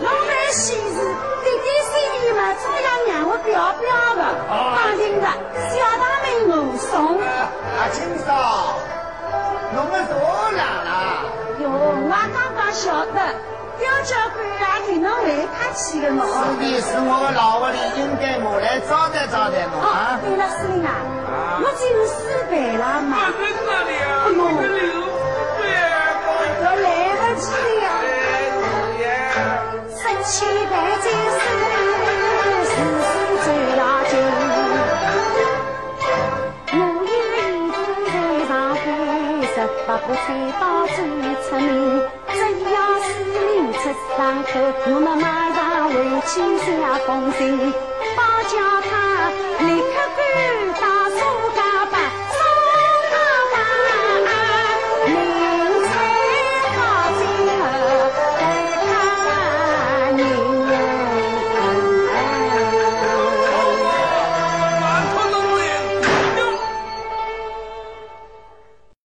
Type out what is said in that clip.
侬来喜事，弟弟心里嘛，总要让我表表的。放心的，小堂妹我送。嫂，侬们多大了？哟，我刚刚晓得，刁教官也，替侬会客气的师喏。弟是我老屋里，应该我来招待招待侬哦啊，。对了，司令啊，我只有四百了七代金丝，世事最要紧。我有一副在上海，十八步菜刀最出名。只要司令出上口，我们马上回去写封信，报叫他立刻赶到苏家